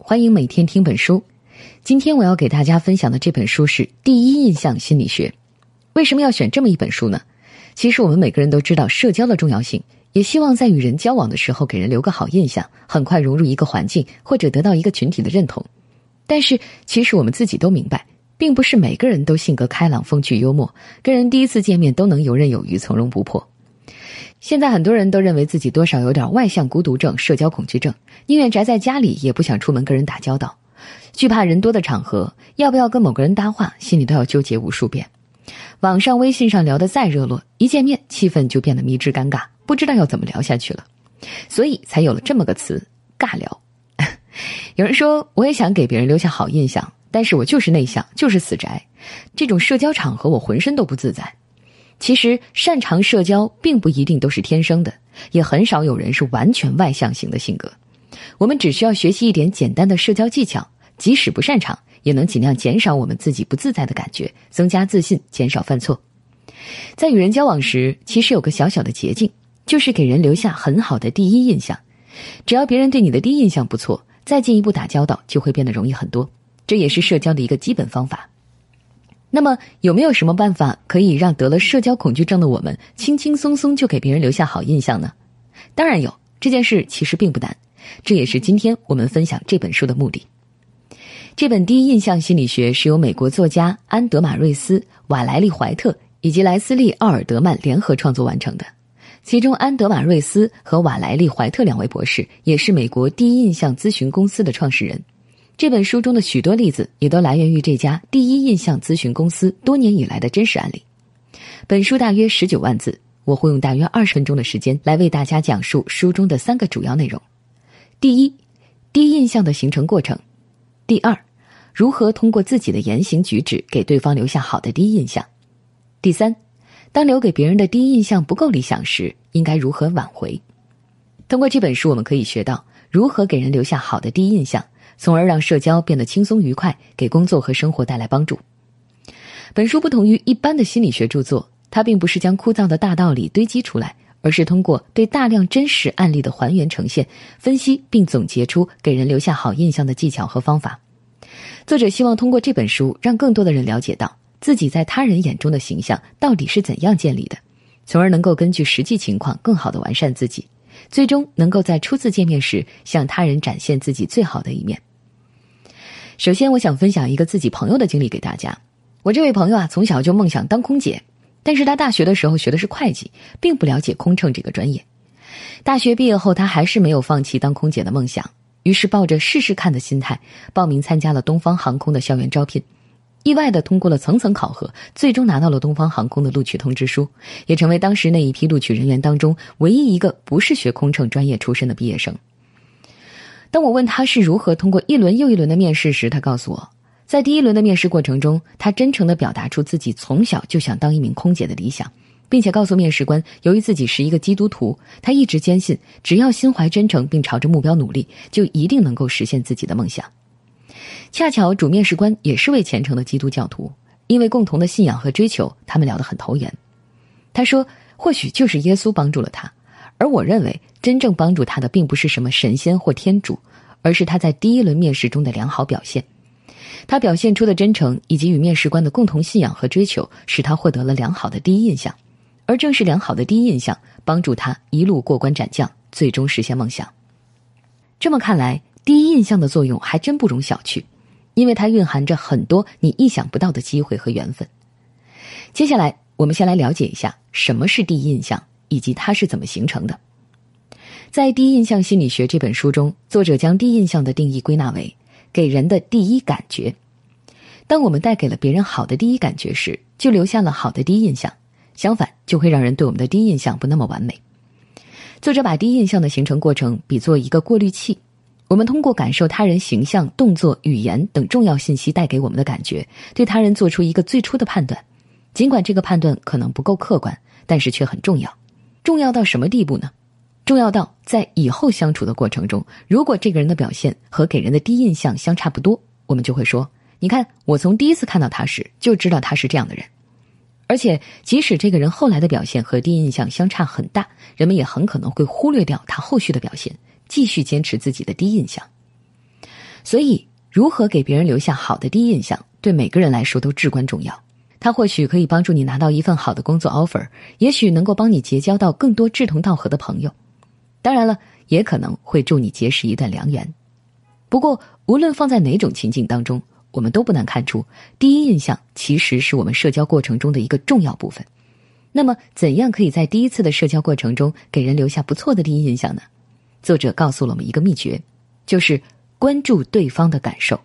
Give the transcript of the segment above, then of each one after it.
欢迎每天听本书。今天我要给大家分享的这本书是《第一印象心理学》。为什么要选这么一本书呢？其实我们每个人都知道社交的重要性，也希望在与人交往的时候给人留个好印象，很快融入一个环境或者得到一个群体的认同。但是其实我们自己都明白，并不是每个人都性格开朗、风趣幽默，跟人第一次见面都能游刃有余、从容不迫。现在很多人都认为自己多少有点外向孤独症、社交恐惧症，宁愿宅在家里也不想出门跟人打交道，惧怕人多的场合，要不要跟某个人搭话，心里都要纠结无数遍。网上、微信上聊得再热络，一见面气氛就变得迷之尴尬，不知道要怎么聊下去了，所以才有了这么个词——尬聊。有人说，我也想给别人留下好印象，但是我就是内向，就是死宅，这种社交场合我浑身都不自在。其实，擅长社交并不一定都是天生的，也很少有人是完全外向型的性格。我们只需要学习一点简单的社交技巧，即使不擅长，也能尽量减少我们自己不自在的感觉，增加自信，减少犯错。在与人交往时，其实有个小小的捷径，就是给人留下很好的第一印象。只要别人对你的第一印象不错，再进一步打交道就会变得容易很多。这也是社交的一个基本方法。那么有没有什么办法可以让得了社交恐惧症的我们轻轻松松就给别人留下好印象呢？当然有，这件事其实并不难，这也是今天我们分享这本书的目的。这本《第一印象心理学》是由美国作家安德玛瑞斯、瓦莱丽怀特以及莱斯利奥尔德曼联合创作完成的。其中，安德玛瑞斯和瓦莱丽怀特两位博士也是美国第一印象咨询公司的创始人。这本书中的许多例子也都来源于这家第一印象咨询公司多年以来的真实案例。本书大约十九万字，我会用大约二十分钟的时间来为大家讲述书中的三个主要内容：第一，第一印象的形成过程；第二，如何通过自己的言行举止给对方留下好的第一印象；第三，当留给别人的第一印象不够理想时，应该如何挽回。通过这本书，我们可以学到如何给人留下好的第一印象。从而让社交变得轻松愉快，给工作和生活带来帮助。本书不同于一般的心理学著作，它并不是将枯燥的大道理堆积出来，而是通过对大量真实案例的还原呈现、分析并总结出给人留下好印象的技巧和方法。作者希望通过这本书，让更多的人了解到自己在他人眼中的形象到底是怎样建立的，从而能够根据实际情况更好的完善自己，最终能够在初次见面时向他人展现自己最好的一面。首先，我想分享一个自己朋友的经历给大家。我这位朋友啊，从小就梦想当空姐，但是他大学的时候学的是会计，并不了解空乘这个专业。大学毕业后，他还是没有放弃当空姐的梦想，于是抱着试试看的心态，报名参加了东方航空的校园招聘，意外的通过了层层考核，最终拿到了东方航空的录取通知书，也成为当时那一批录取人员当中唯一一个不是学空乘专业出身的毕业生。当我问他是如何通过一轮又一轮的面试时，他告诉我，在第一轮的面试过程中，他真诚地表达出自己从小就想当一名空姐的理想，并且告诉面试官，由于自己是一个基督徒，他一直坚信，只要心怀真诚并朝着目标努力，就一定能够实现自己的梦想。恰巧主面试官也是位虔诚的基督教徒，因为共同的信仰和追求，他们聊得很投缘。他说，或许就是耶稣帮助了他。而我认为，真正帮助他的并不是什么神仙或天主，而是他在第一轮面试中的良好表现。他表现出的真诚以及与面试官的共同信仰和追求，使他获得了良好的第一印象。而正是良好的第一印象，帮助他一路过关斩将，最终实现梦想。这么看来，第一印象的作用还真不容小觑，因为它蕴含着很多你意想不到的机会和缘分。接下来，我们先来了解一下什么是第一印象。以及它是怎么形成的？在《第一印象心理学》这本书中，作者将第一印象的定义归纳为给人的第一感觉。当我们带给了别人好的第一感觉时，就留下了好的第一印象；相反，就会让人对我们的第一印象不那么完美。作者把第一印象的形成过程比作一个过滤器，我们通过感受他人形象、动作、语言等重要信息带给我们的感觉，对他人做出一个最初的判断，尽管这个判断可能不够客观，但是却很重要。重要到什么地步呢？重要到在以后相处的过程中，如果这个人的表现和给人的第一印象相差不多，我们就会说：“你看，我从第一次看到他时就知道他是这样的人。”而且，即使这个人后来的表现和第一印象相差很大，人们也很可能会忽略掉他后续的表现，继续坚持自己的第一印象。所以，如何给别人留下好的第一印象，对每个人来说都至关重要。它或许可以帮助你拿到一份好的工作 offer，也许能够帮你结交到更多志同道合的朋友。当然了，也可能会助你结识一段良缘。不过，无论放在哪种情境当中，我们都不难看出，第一印象其实是我们社交过程中的一个重要部分。那么，怎样可以在第一次的社交过程中给人留下不错的第一印象呢？作者告诉了我们一个秘诀，就是关注对方的感受。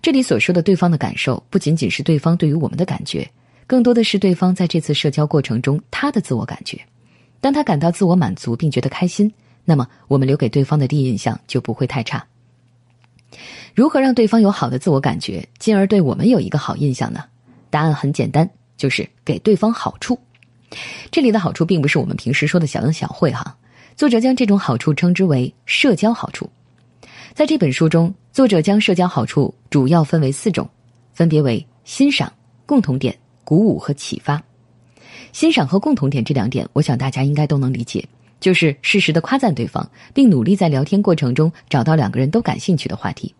这里所说的对方的感受，不仅仅是对方对于我们的感觉，更多的是对方在这次社交过程中他的自我感觉。当他感到自我满足并觉得开心，那么我们留给对方的第一印象就不会太差。如何让对方有好的自我感觉，进而对我们有一个好印象呢？答案很简单，就是给对方好处。这里的好处并不是我们平时说的小恩小惠哈，作者将这种好处称之为社交好处。在这本书中，作者将社交好处主要分为四种，分别为欣赏、共同点、鼓舞和启发。欣赏和共同点这两点，我想大家应该都能理解，就是适时的夸赞对方，并努力在聊天过程中找到两个人都感兴趣的话题。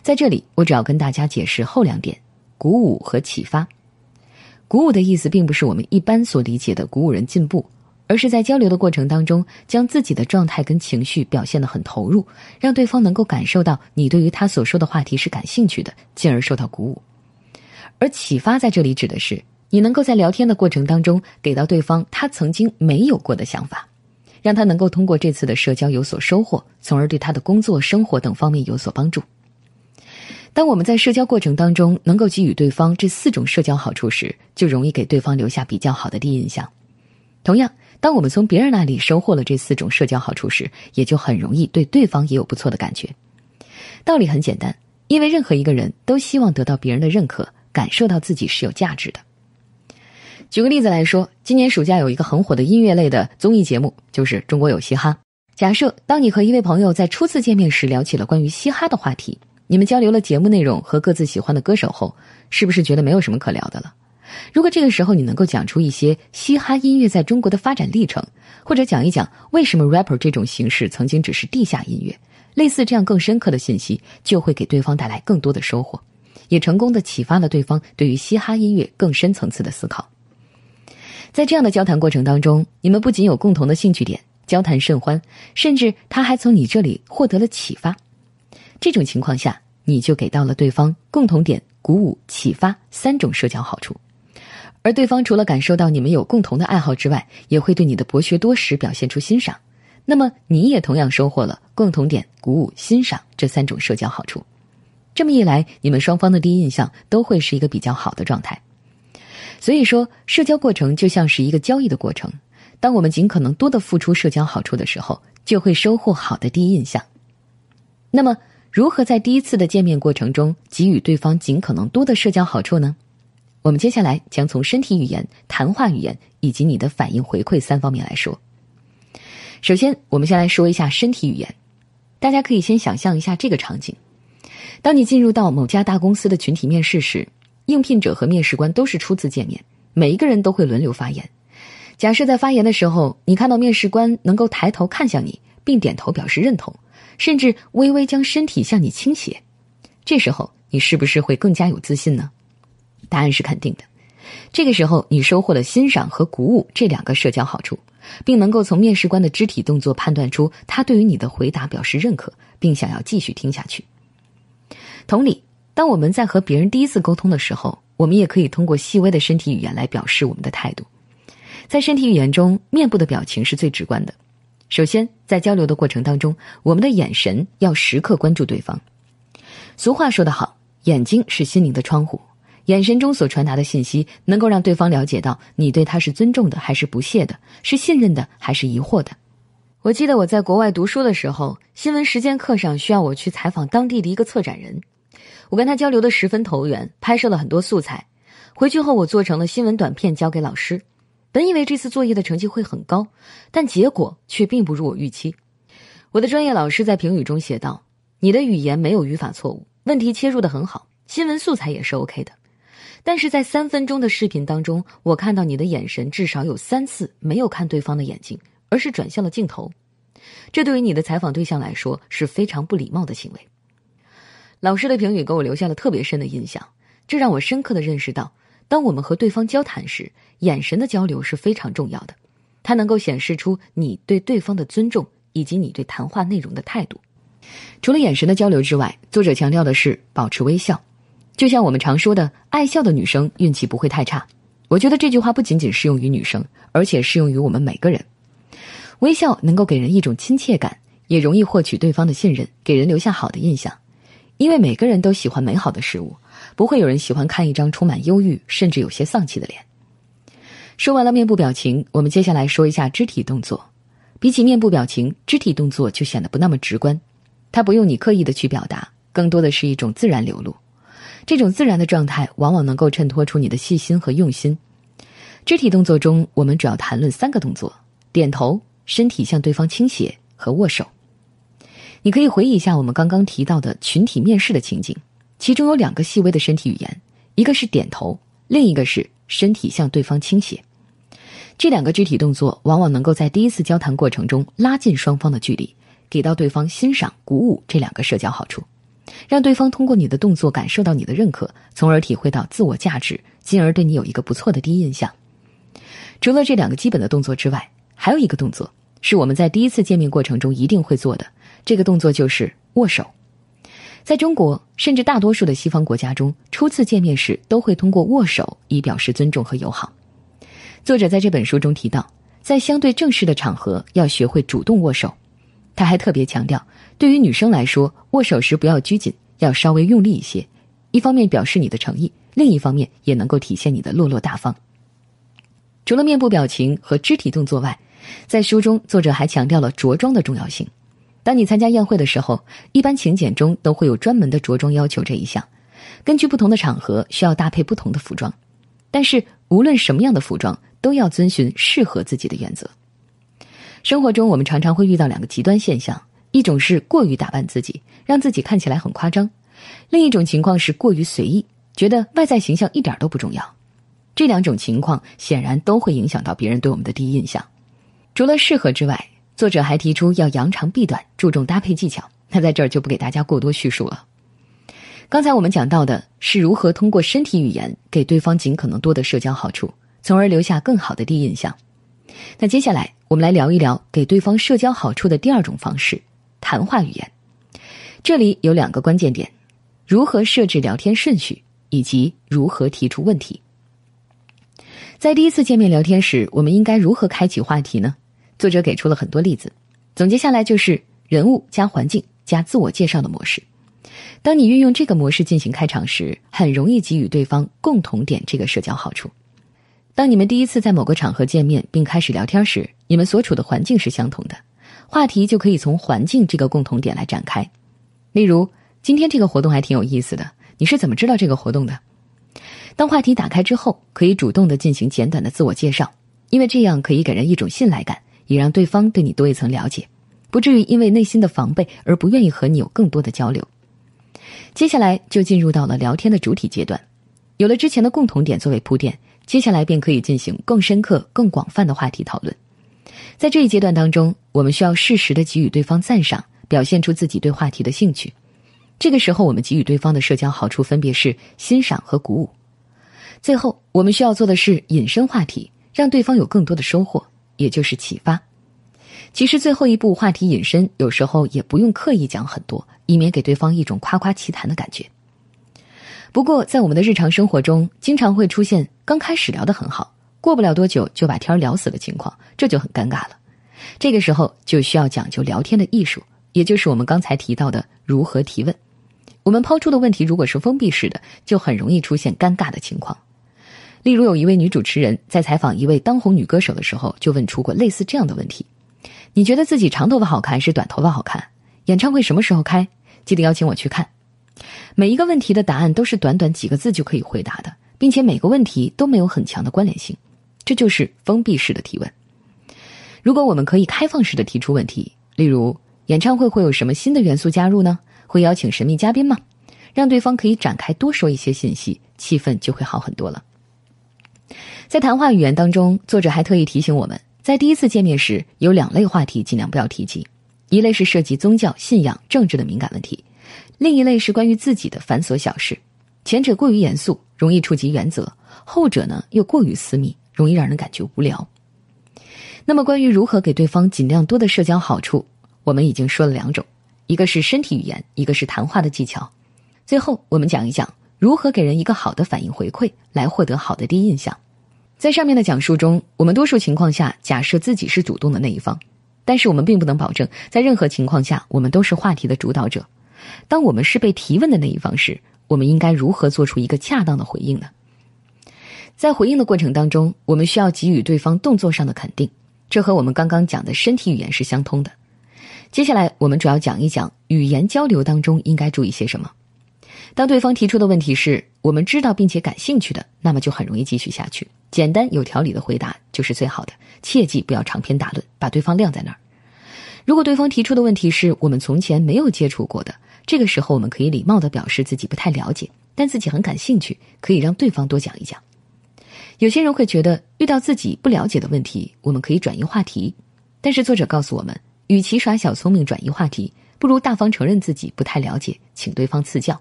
在这里，我只要跟大家解释后两点：鼓舞和启发。鼓舞的意思并不是我们一般所理解的鼓舞人进步，而是在交流的过程当中，将自己的状态跟情绪表现得很投入，让对方能够感受到你对于他所说的话题是感兴趣的，进而受到鼓舞。而启发在这里指的是，你能够在聊天的过程当中给到对方他曾经没有过的想法，让他能够通过这次的社交有所收获，从而对他的工作、生活等方面有所帮助。当我们在社交过程当中能够给予对方这四种社交好处时，就容易给对方留下比较好的第一印象。同样，当我们从别人那里收获了这四种社交好处时，也就很容易对对方也有不错的感觉。道理很简单，因为任何一个人都希望得到别人的认可，感受到自己是有价值的。举个例子来说，今年暑假有一个很火的音乐类的综艺节目，就是《中国有嘻哈》。假设当你和一位朋友在初次见面时聊起了关于嘻哈的话题。你们交流了节目内容和各自喜欢的歌手后，是不是觉得没有什么可聊的了？如果这个时候你能够讲出一些嘻哈音乐在中国的发展历程，或者讲一讲为什么 rapper 这种形式曾经只是地下音乐，类似这样更深刻的信息，就会给对方带来更多的收获，也成功的启发了对方对于嘻哈音乐更深层次的思考。在这样的交谈过程当中，你们不仅有共同的兴趣点，交谈甚欢，甚至他还从你这里获得了启发。这种情况下，你就给到了对方共同点、鼓舞、启发三种社交好处，而对方除了感受到你们有共同的爱好之外，也会对你的博学多识表现出欣赏。那么，你也同样收获了共同点、鼓舞、欣赏这三种社交好处。这么一来，你们双方的第一印象都会是一个比较好的状态。所以说，社交过程就像是一个交易的过程。当我们尽可能多的付出社交好处的时候，就会收获好的第一印象。那么，如何在第一次的见面过程中给予对方尽可能多的社交好处呢？我们接下来将从身体语言、谈话语言以及你的反应回馈三方面来说。首先，我们先来说一下身体语言。大家可以先想象一下这个场景：当你进入到某家大公司的群体面试时，应聘者和面试官都是初次见面，每一个人都会轮流发言。假设在发言的时候，你看到面试官能够抬头看向你，并点头表示认同。甚至微微将身体向你倾斜，这时候你是不是会更加有自信呢？答案是肯定的。这个时候你收获了欣赏和鼓舞这两个社交好处，并能够从面试官的肢体动作判断出他对于你的回答表示认可，并想要继续听下去。同理，当我们在和别人第一次沟通的时候，我们也可以通过细微的身体语言来表示我们的态度。在身体语言中，面部的表情是最直观的。首先，在交流的过程当中，我们的眼神要时刻关注对方。俗话说得好，眼睛是心灵的窗户，眼神中所传达的信息，能够让对方了解到你对他是尊重的还是不屑的，是信任的还是疑惑的。我记得我在国外读书的时候，新闻实践课上需要我去采访当地的一个策展人，我跟他交流的十分投缘，拍摄了很多素材，回去后我做成了新闻短片交给老师。本以为这次作业的成绩会很高，但结果却并不如我预期。我的专业老师在评语中写道：“你的语言没有语法错误，问题切入的很好，新闻素材也是 OK 的。但是在三分钟的视频当中，我看到你的眼神至少有三次没有看对方的眼睛，而是转向了镜头。这对于你的采访对象来说是非常不礼貌的行为。老师的评语给我留下了特别深的印象，这让我深刻的认识到，当我们和对方交谈时，眼神的交流是非常重要的，它能够显示出你对对方的尊重以及你对谈话内容的态度。除了眼神的交流之外，作者强调的是保持微笑，就像我们常说的，爱笑的女生运气不会太差。我觉得这句话不仅仅适用于女生，而且适用于我们每个人。微笑能够给人一种亲切感，也容易获取对方的信任，给人留下好的印象。因为每个人都喜欢美好的事物，不会有人喜欢看一张充满忧郁甚至有些丧气的脸。说完了面部表情，我们接下来说一下肢体动作。比起面部表情，肢体动作就显得不那么直观，它不用你刻意的去表达，更多的是一种自然流露。这种自然的状态，往往能够衬托出你的细心和用心。肢体动作中，我们主要谈论三个动作：点头、身体向对方倾斜和握手。你可以回忆一下我们刚刚提到的群体面试的情景，其中有两个细微的身体语言，一个是点头，另一个是身体向对方倾斜。这两个肢体动作往往能够在第一次交谈过程中拉近双方的距离，给到对方欣赏、鼓舞这两个社交好处，让对方通过你的动作感受到你的认可，从而体会到自我价值，进而对你有一个不错的第一印象。除了这两个基本的动作之外，还有一个动作是我们在第一次见面过程中一定会做的。这个动作就是握手，在中国甚至大多数的西方国家中，初次见面时都会通过握手以表示尊重和友好。作者在这本书中提到，在相对正式的场合要学会主动握手。他还特别强调，对于女生来说，握手时不要拘谨，要稍微用力一些，一方面表示你的诚意，另一方面也能够体现你的落落大方。除了面部表情和肢体动作外，在书中作者还强调了着装的重要性。当你参加宴会的时候，一般请柬中都会有专门的着装要求这一项。根据不同的场合，需要搭配不同的服装。但是无论什么样的服装，都要遵循适合自己的原则。生活中，我们常常会遇到两个极端现象：一种是过于打扮自己，让自己看起来很夸张；另一种情况是过于随意，觉得外在形象一点都不重要。这两种情况显然都会影响到别人对我们的第一印象。除了适合之外，作者还提出要扬长避短，注重搭配技巧。那在这儿就不给大家过多叙述了。刚才我们讲到的是如何通过身体语言给对方尽可能多的社交好处，从而留下更好的第一印象。那接下来我们来聊一聊给对方社交好处的第二种方式——谈话语言。这里有两个关键点：如何设置聊天顺序，以及如何提出问题。在第一次见面聊天时，我们应该如何开启话题呢？作者给出了很多例子，总结下来就是人物加环境加自我介绍的模式。当你运用这个模式进行开场时，很容易给予对方共同点这个社交好处。当你们第一次在某个场合见面并开始聊天时，你们所处的环境是相同的，话题就可以从环境这个共同点来展开。例如，今天这个活动还挺有意思的，你是怎么知道这个活动的？当话题打开之后，可以主动的？进行简短的？自我介绍，因为这样可以给人一种信赖感。也让对方对你多一层了解，不至于因为内心的？防备而不愿意和你有更多的？交流。接下来就进入到了聊天的？主体阶段，有了之前的？共同点作为铺垫，接下来便可以进行更深刻、更广泛的？话题讨论。在这一阶段当中，我们需要适时的给予对方赞赏，表现出自己对话题的兴趣。这个时候，我们给予对方的社交好处分别是欣赏和鼓舞。最后，我们需要做的是引申话题，让对方有更多的收获。也就是启发。其实最后一步话题引申，有时候也不用刻意讲很多，以免给对方一种夸夸其谈的感觉。不过在我们的日常生活中，经常会出现刚开始聊得很好，过不了多久就把天聊死的情况，这就很尴尬了。这个时候就需要讲究聊天的艺术，也就是我们刚才提到的如何提问。我们抛出的问题如果是封闭式的，就很容易出现尴尬的情况。例如，有一位女主持人在采访一位当红女歌手的时候，就问出过类似这样的问题：“你觉得自己长头发好看还是短头发好看？演唱会什么时候开？记得邀请我去看。”每一个问题的答案都是短短几个字就可以回答的，并且每个问题都没有很强的关联性，这就是封闭式的提问。如果我们可以开放式的提出问题，例如演唱会会有什么新的元素加入呢？会邀请神秘嘉宾吗？让对方可以展开多说一些信息，气氛就会好很多了。在谈话语言当中，作者还特意提醒我们，在第一次见面时，有两类话题尽量不要提及：一类是涉及宗教信仰、政治的敏感问题；另一类是关于自己的繁琐小事，前者过于严肃，容易触及原则；后者呢又过于私密，容易让人感觉无聊。那么，关于如何给对方尽量多的社交好处，我们已经说了两种，一个是身体语言，一个是谈话的技巧。最后，我们讲一讲如何给人一个好的反应回馈，来获得好的第一印象。在上面的讲述中，我们多数情况下假设自己是主动的那一方，但是我们并不能保证在任何情况下我们都是话题的主导者。当我们是被提问的那一方时，我们应该如何做出一个恰当的回应呢？在回应的过程当中，我们需要给予对方动作上的肯定，这和我们刚刚讲的身体语言是相通的。接下来，我们主要讲一讲语言交流当中应该注意些什么。当对方提出的问题是我们知道并且感兴趣的，那么就很容易继续下去。简单有条理的回答就是最好的，切记不要长篇大论，把对方晾在那儿。如果对方提出的问题是我们从前没有接触过的，这个时候我们可以礼貌的表示自己不太了解，但自己很感兴趣，可以让对方多讲一讲。有些人会觉得遇到自己不了解的问题，我们可以转移话题，但是作者告诉我们，与其耍小聪明转移话题，不如大方承认自己不太了解，请对方赐教。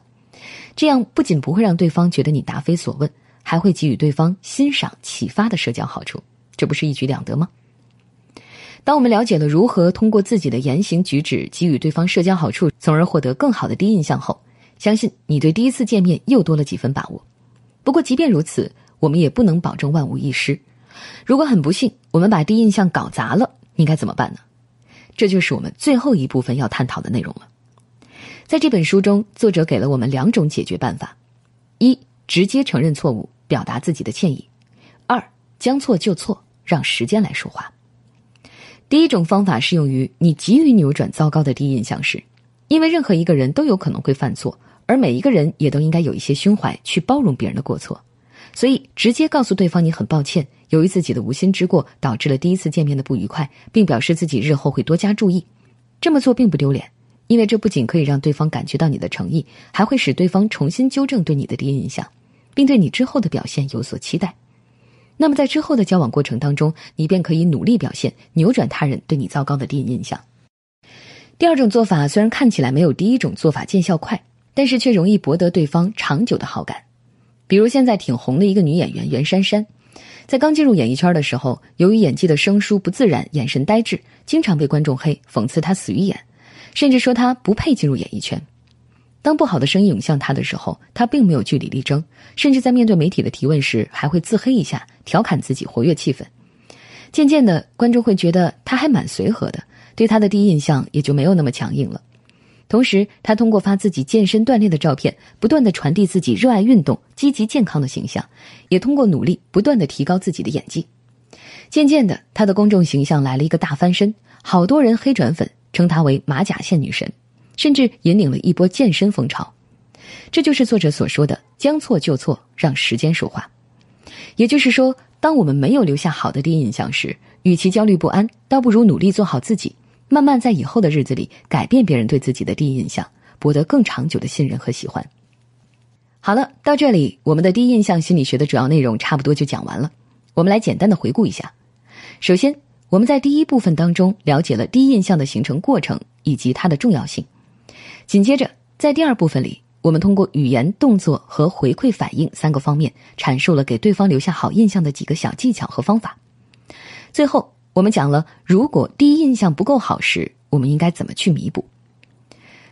这样不仅不会让对方觉得你答非所问。还会给予对方欣赏、启发的社交好处，这不是一举两得吗？当我们了解了如何通过自己的言行举止给予对方社交好处，从而获得更好的第一印象后，相信你对第一次见面又多了几分把握。不过，即便如此，我们也不能保证万无一失。如果很不幸，我们把第一印象搞砸了，应该怎么办呢？这就是我们最后一部分要探讨的内容了。在这本书中，作者给了我们两种解决办法：一。直接承认错误，表达自己的歉意；二，将错就错，让时间来说话。第一种方法适用于你急于扭转糟糕的第一印象时，因为任何一个人都有可能会犯错，而每一个人也都应该有一些胸怀去包容别人的过错，所以直接告诉对方你很抱歉，由于自己的无心之过导致了第一次见面的不愉快，并表示自己日后会多加注意。这么做并不丢脸。因为这不仅可以让对方感觉到你的诚意，还会使对方重新纠正对你的第一印象。并对你之后的表现有所期待，那么在之后的交往过程当中，你便可以努力表现，扭转他人对你糟糕的第一印象。第二种做法虽然看起来没有第一种做法见效快，但是却容易博得对方长久的好感。比如现在挺红的一个女演员袁姗姗，在刚进入演艺圈的时候，由于演技的生疏不自然，眼神呆滞，经常被观众黑，讽刺她死鱼眼，甚至说她不配进入演艺圈。当不好的声音涌向他的时候，他并没有据理力争，甚至在面对媒体的提问时，还会自黑一下，调侃自己，活跃气氛。渐渐的，观众会觉得他还蛮随和的，对他的第一印象也就没有那么强硬了。同时，他通过发自己健身锻炼的照片，不断的传递自己热爱运动、积极健康的形象，也通过努力不断的提高自己的演技。渐渐的，他的公众形象来了一个大翻身，好多人黑转粉，称他为马甲线女神。甚至引领了一波健身风潮，这就是作者所说的“将错就错，让时间说话”。也就是说，当我们没有留下好的第一印象时，与其焦虑不安，倒不如努力做好自己，慢慢在以后的日子里改变别人对自己的第一印象，博得更长久的信任和喜欢。好了，到这里，我们的第一印象心理学的主要内容差不多就讲完了。我们来简单的回顾一下。首先，我们在第一部分当中了解了第一印象的形成过程以及它的重要性。紧接着，在第二部分里，我们通过语言、动作和回馈反应三个方面，阐述了给对方留下好印象的几个小技巧和方法。最后，我们讲了如果第一印象不够好时，我们应该怎么去弥补。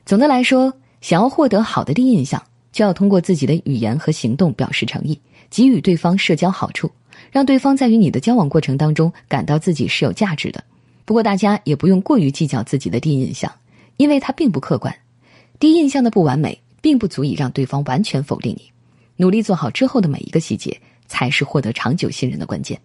总的来说，想要获得好的第一印象，就要通过自己的语言和行动表示诚意，给予对方社交好处，让对方在与你的交往过程当中感到自己是有价值的。不过，大家也不用过于计较自己的第一印象，因为它并不客观。第一印象的不完美，并不足以让对方完全否定你。努力做好之后的每一个细节，才是获得长久信任的关键。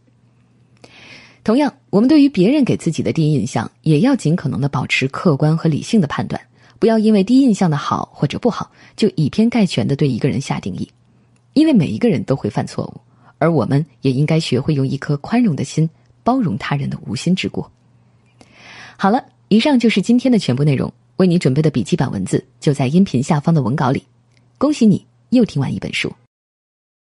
同样，我们对于别人给自己的第一印象，也要尽可能的保持客观和理性的判断，不要因为第一印象的好或者不好，就以偏概全的对一个人下定义。因为每一个人都会犯错误，而我们也应该学会用一颗宽容的心，包容他人的无心之过。好了，以上就是今天的全部内容。为你准备的笔记本文字就在音频下方的文稿里。恭喜你又听完一本书。